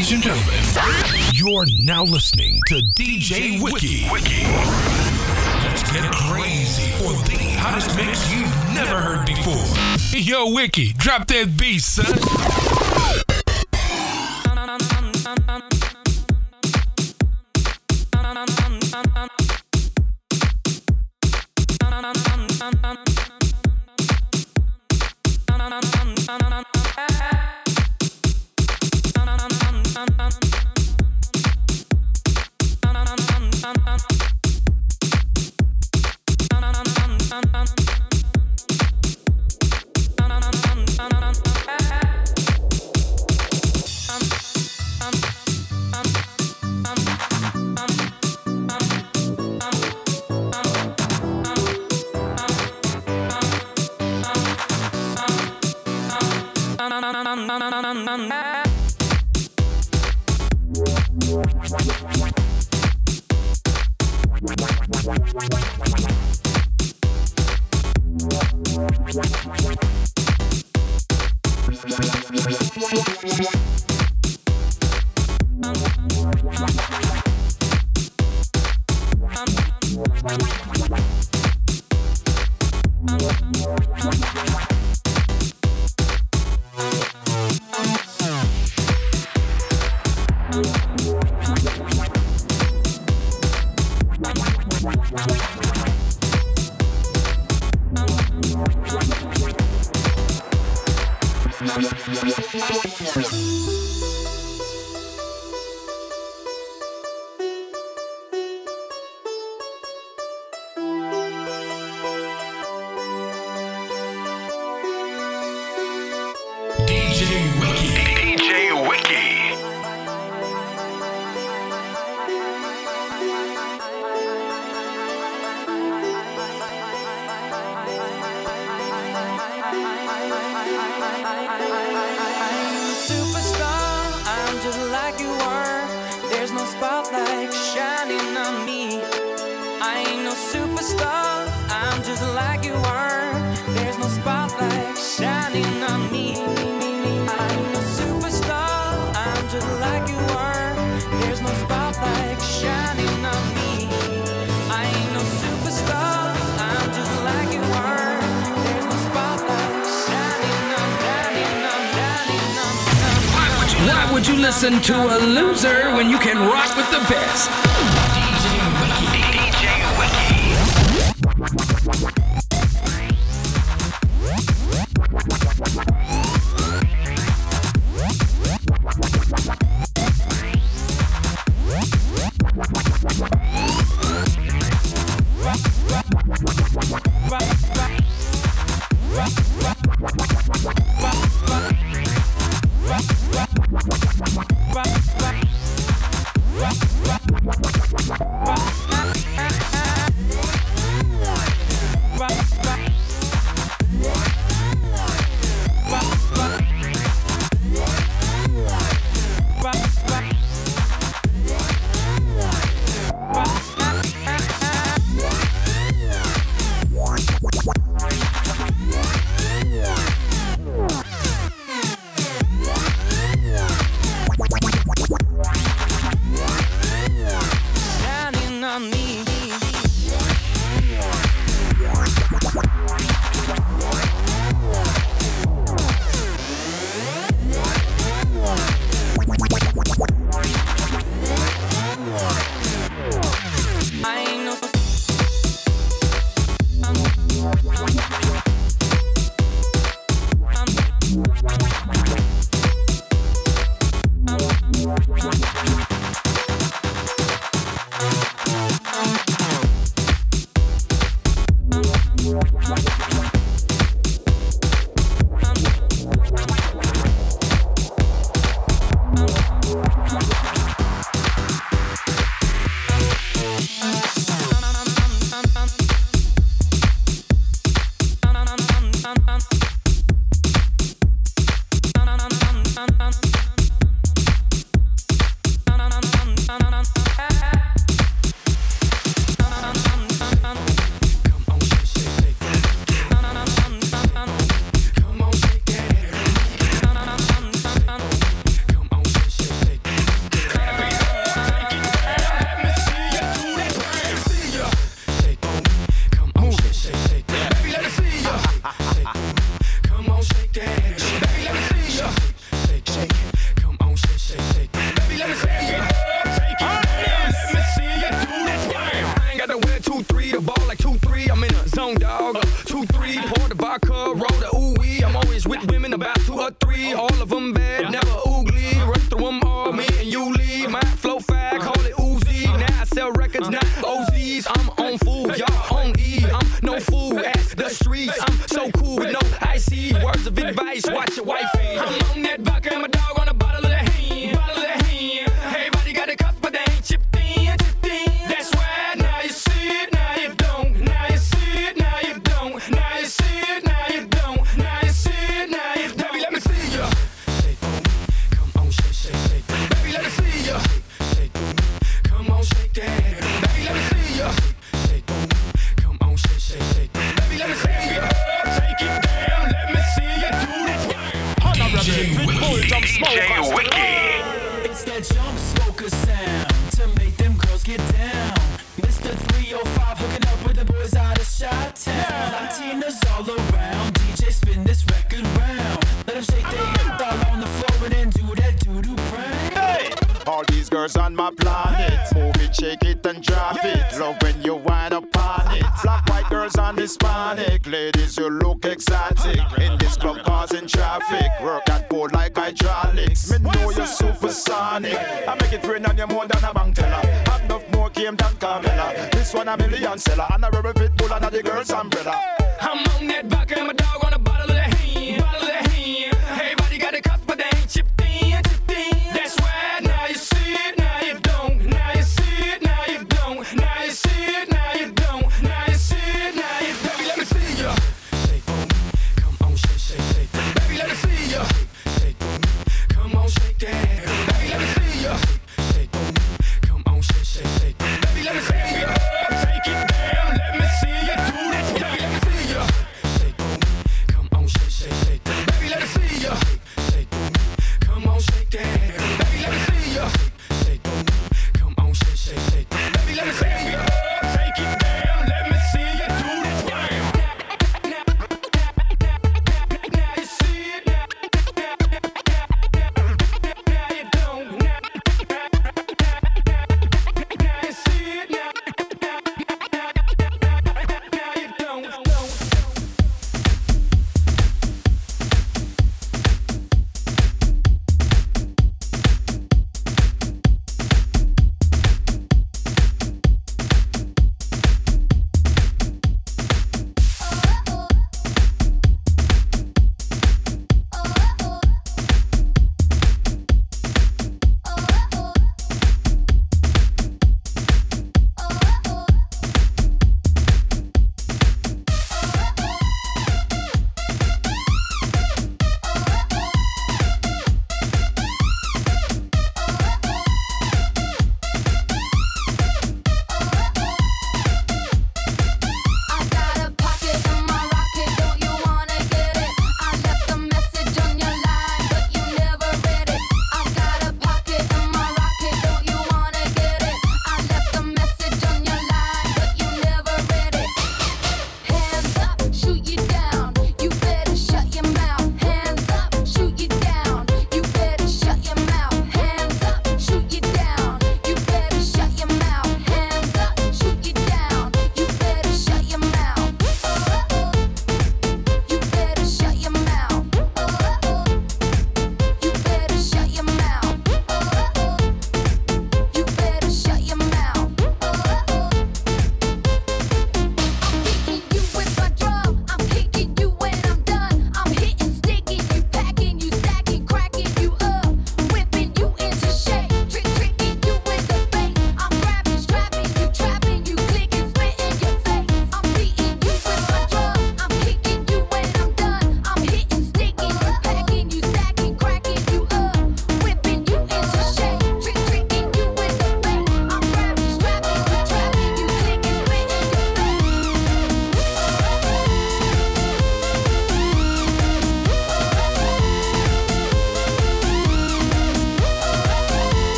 Ladies and gentlemen, you're now listening to DJ Wiki. Wiki. Let's get crazy for the hottest mix you've never heard before. Yo, Wiki, drop that beat, son.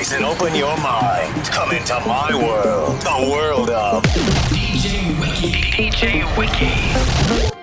Eyes and open your mind. Come into my world, the world of DJ Wiki. DJ Wiki.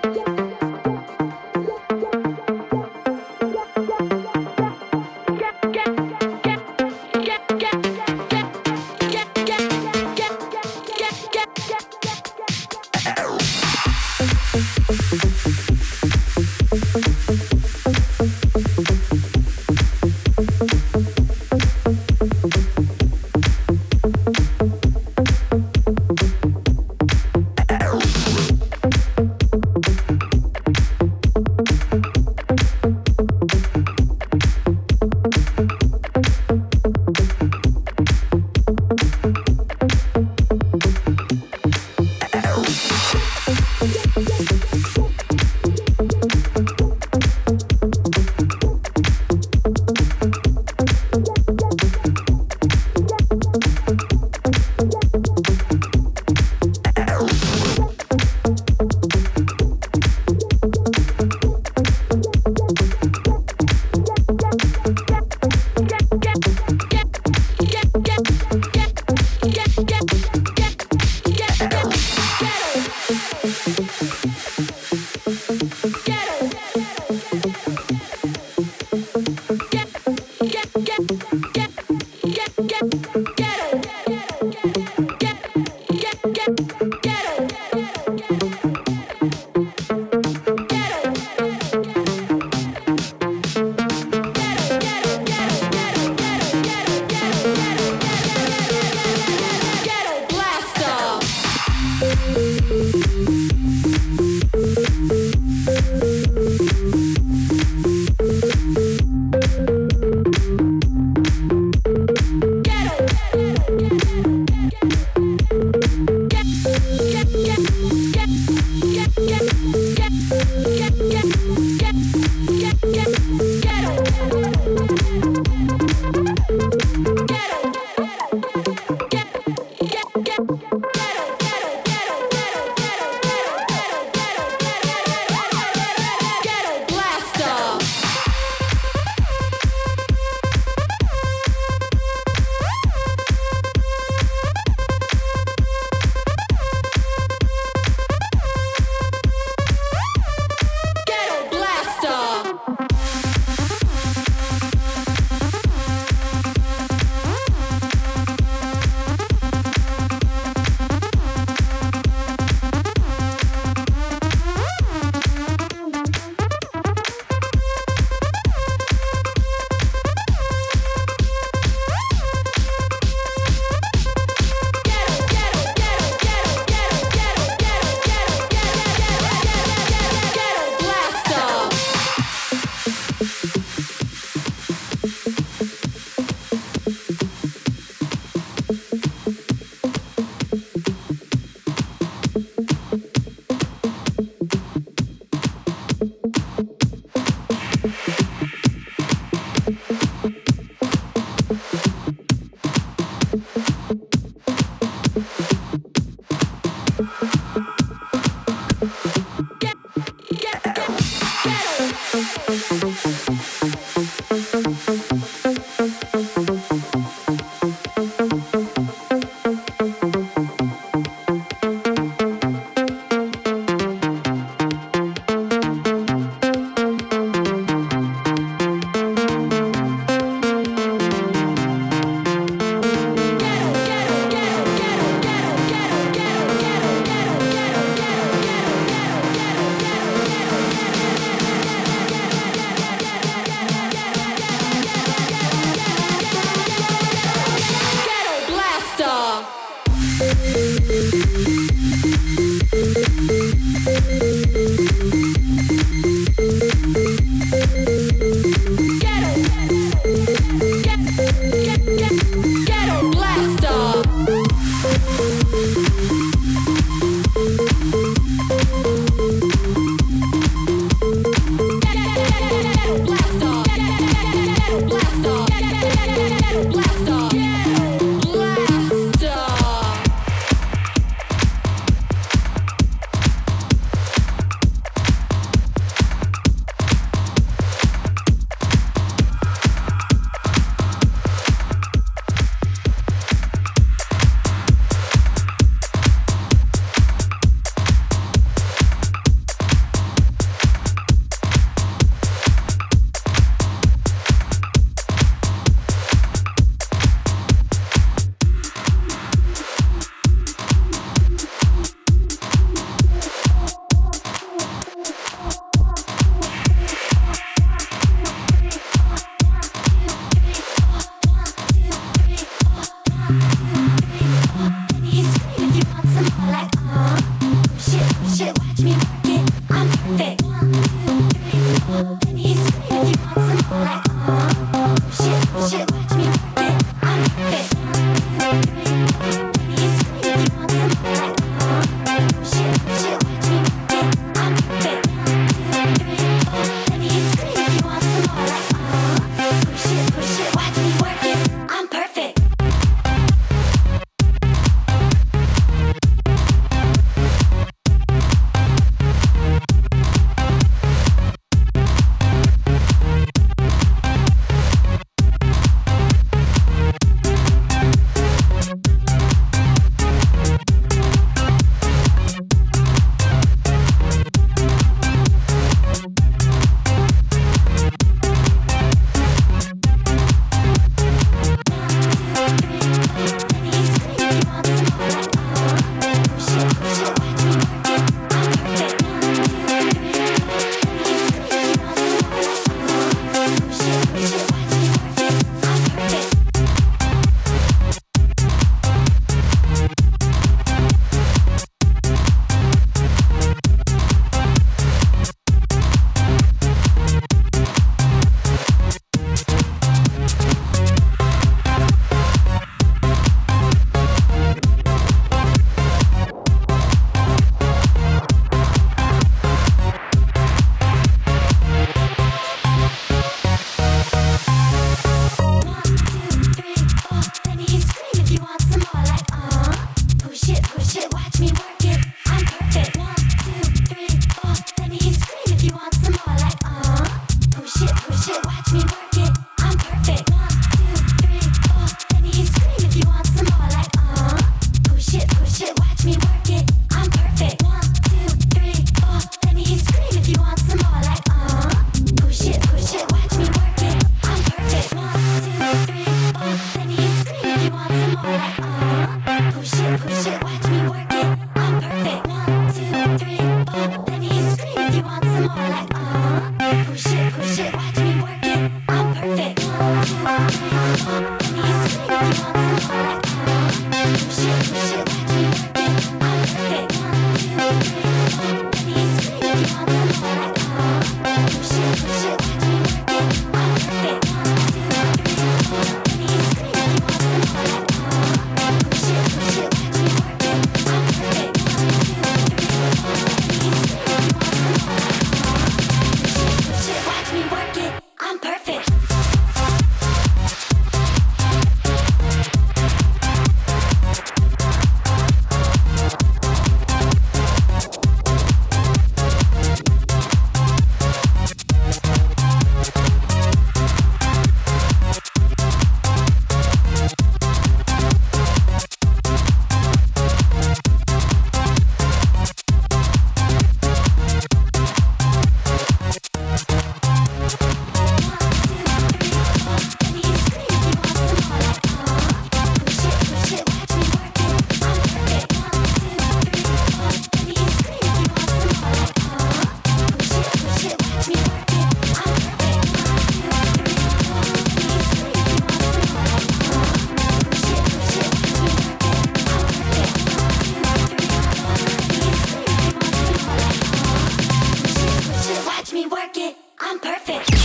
I'm perfect.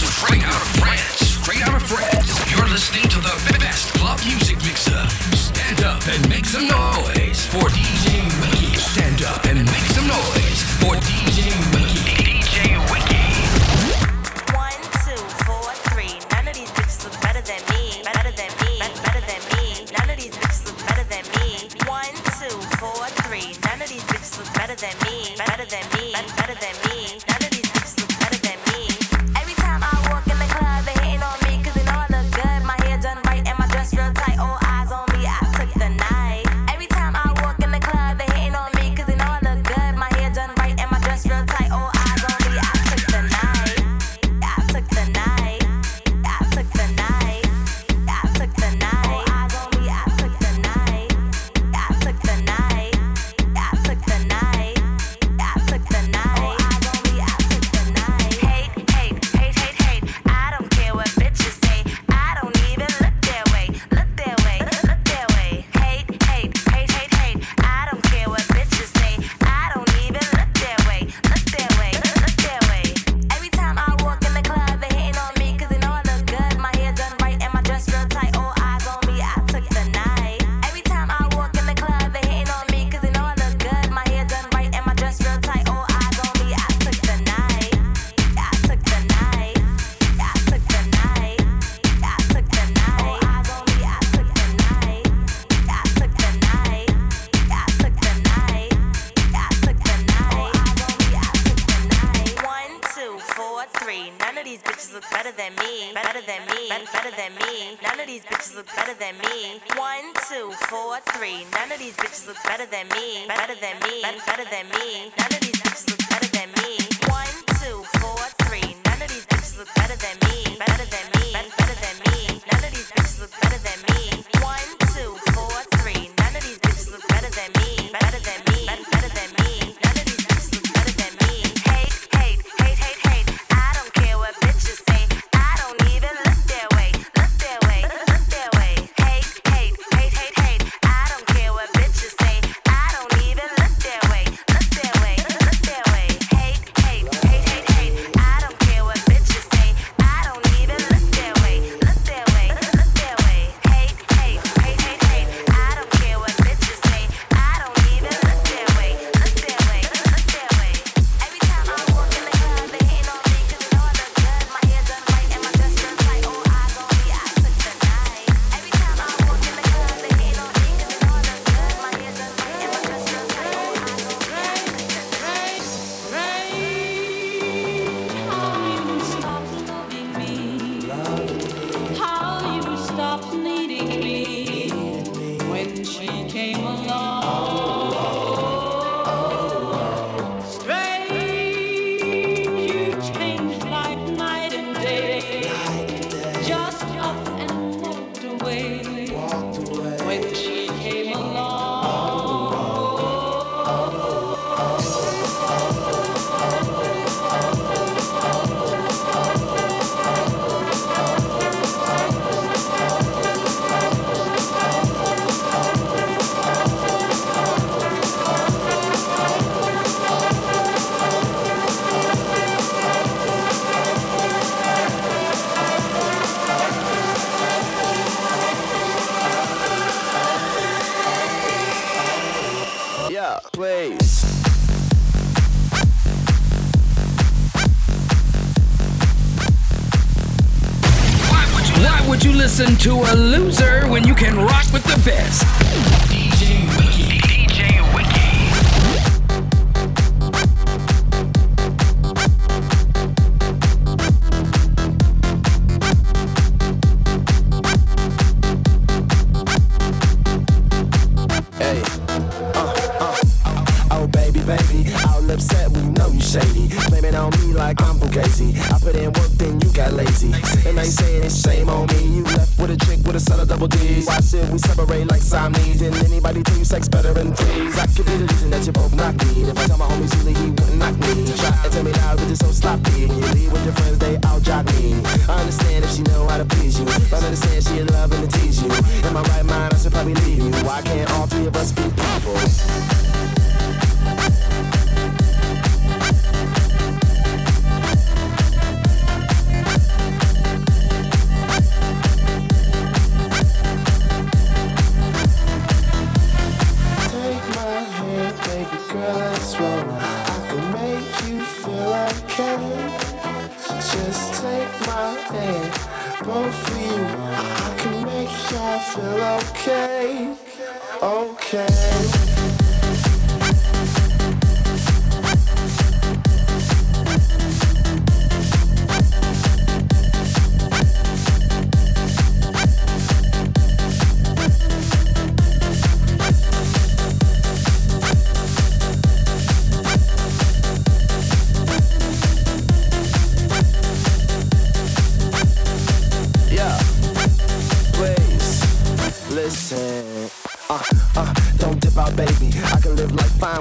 Bitches look better than me. Better than me. Better than me. None of these bitches look better than me. One, two, four, three. None of these bitches look better than me. Better than me. Better than me. None of these bitches look better than me. One, two, Please. Why would you listen to a loser when you can rock with the best? And they saying it's shame on me. You left with a chick with a son of double D's. Why should we separate like Siamese? Didn't anybody you sex better than threes? I could be the reason that you both knock me. If I tell my homies who he wouldn't knock me. Try and tell me now, but you're so sloppy. When you leave with your friends, they out jock me. I understand if she know how to please you. But I understand she in love and to tease you. In my right mind, I should probably leave you. Why can't all three of us be people?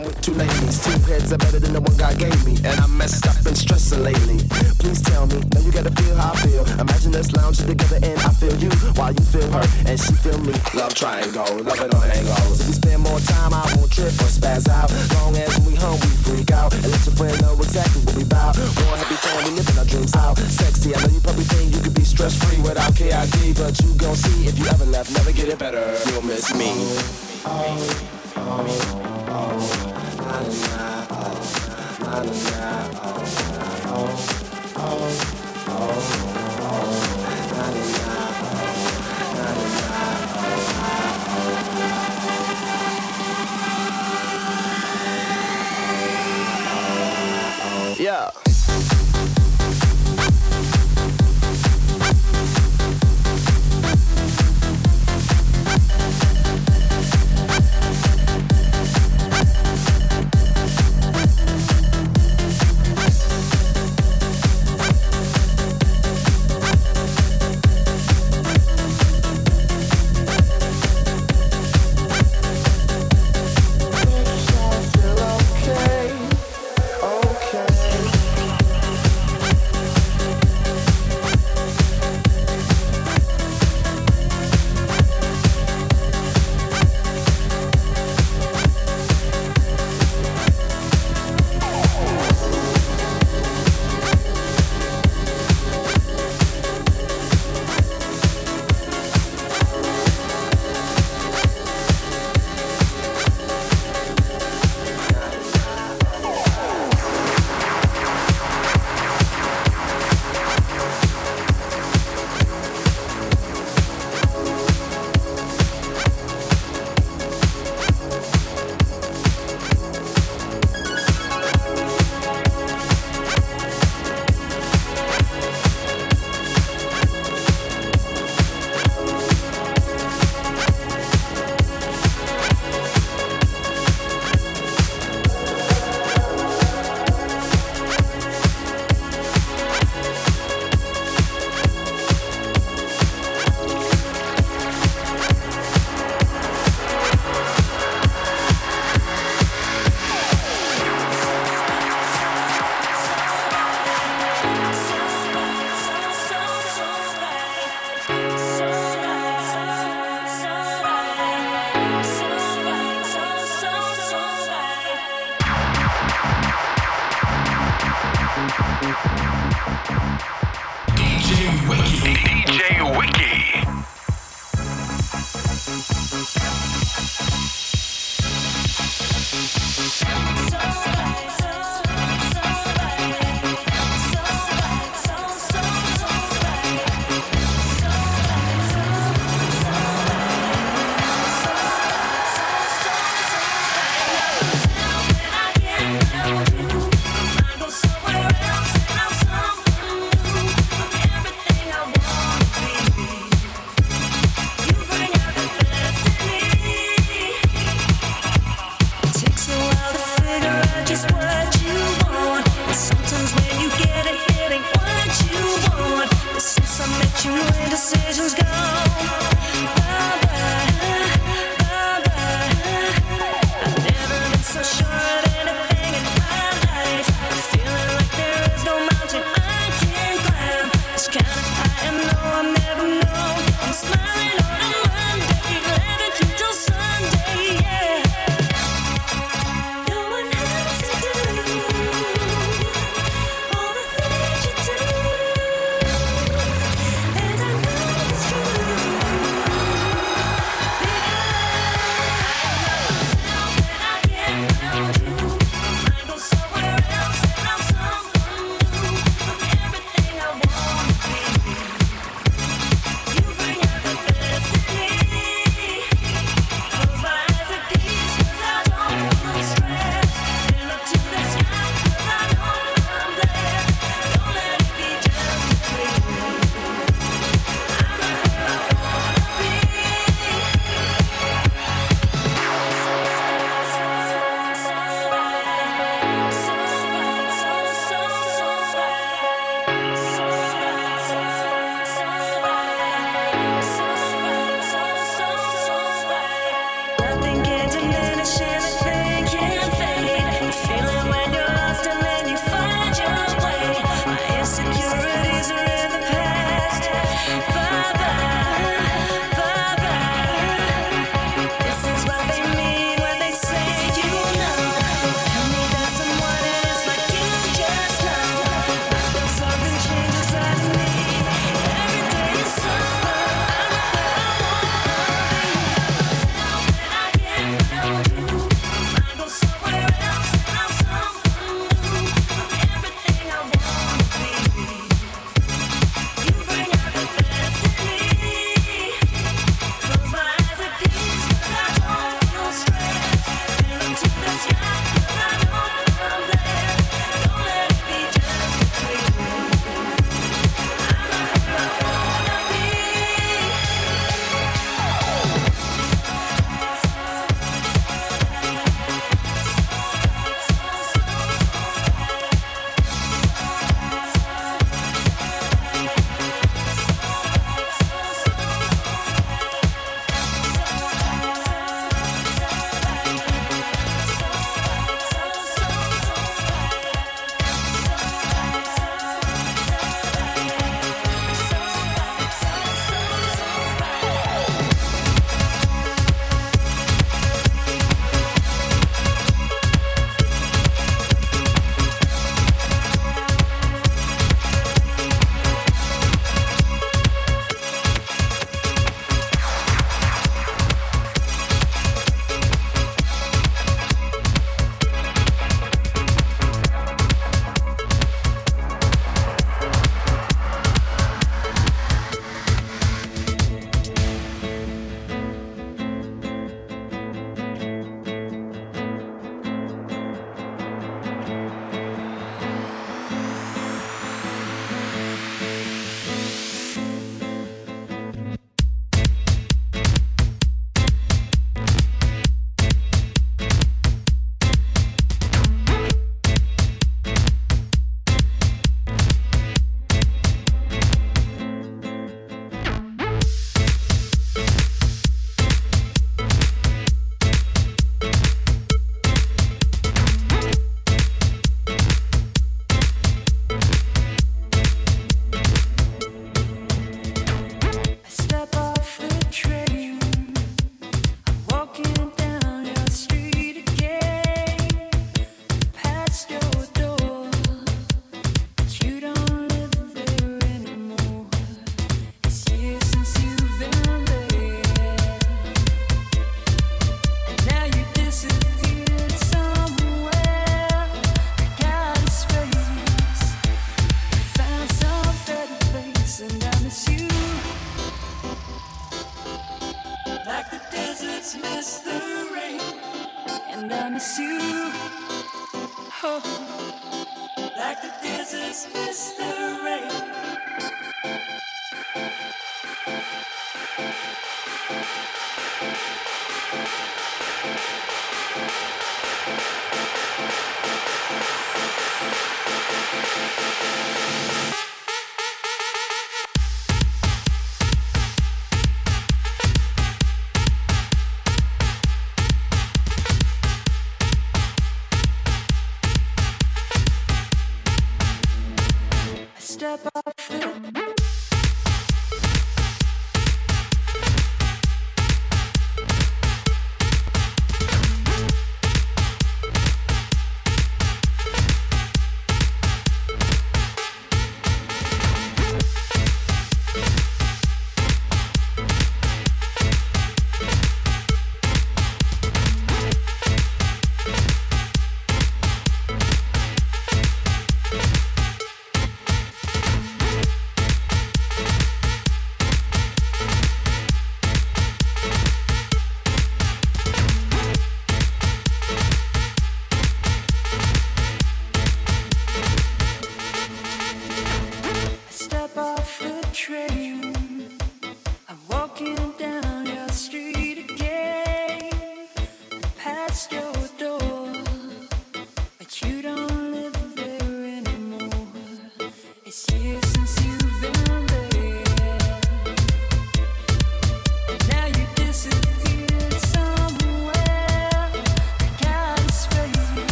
With two ladies. Two heads are better than the one God gave me. And I'm messed up and stressing lately. Please tell me, now you gotta feel how I feel. Imagine us lounging together and I feel you while you feel her and she feel me. Love triangle, love it on angles. If we spend more time, I won't trip or spaz out. Long as when we home, we freak out. And let your friend know exactly what we bout. More happy we living our dreams out. Sexy, I know you probably think you could be stress free without KID. But you gon' see if you ever left, never get it better. You'll miss me. Yeah.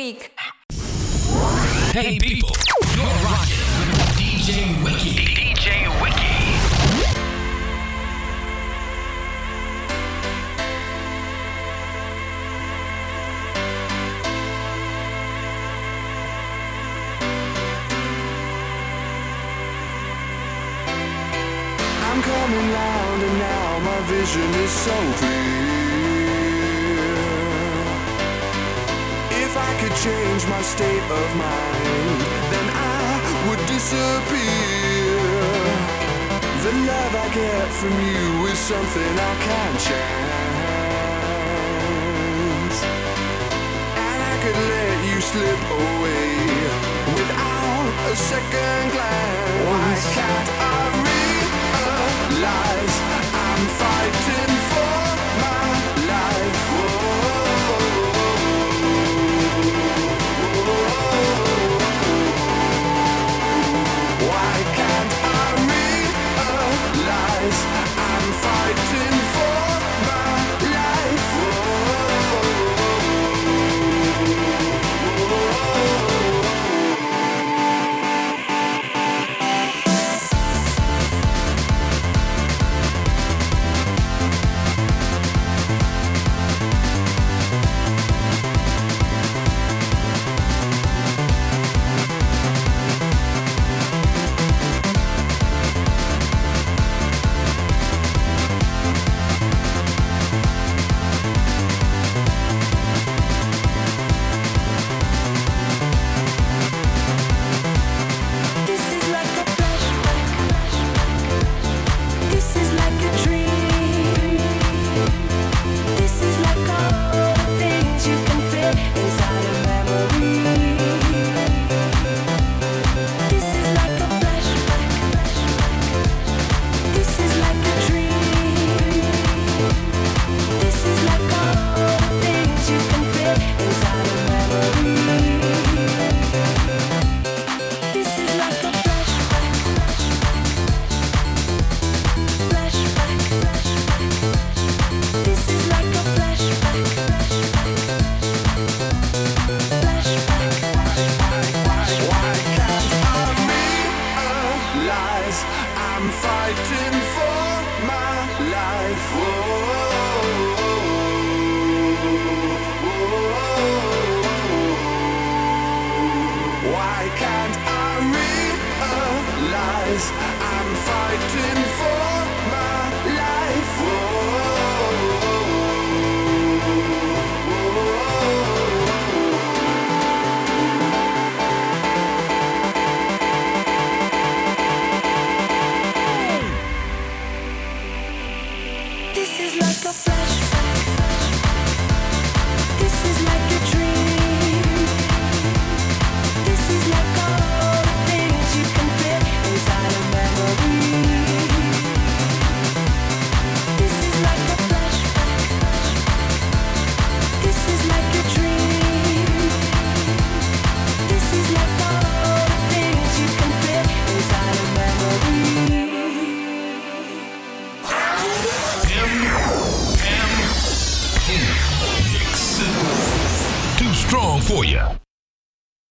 week. Hey, people, you're rocking with DJ Wiki. DJ Wiki. I'm coming round and now my vision is so clear change my state of mind, then I would disappear. The love I get from you is something I can't change, and I could let you slip away without a second glance. Why can't I realize I'm fine?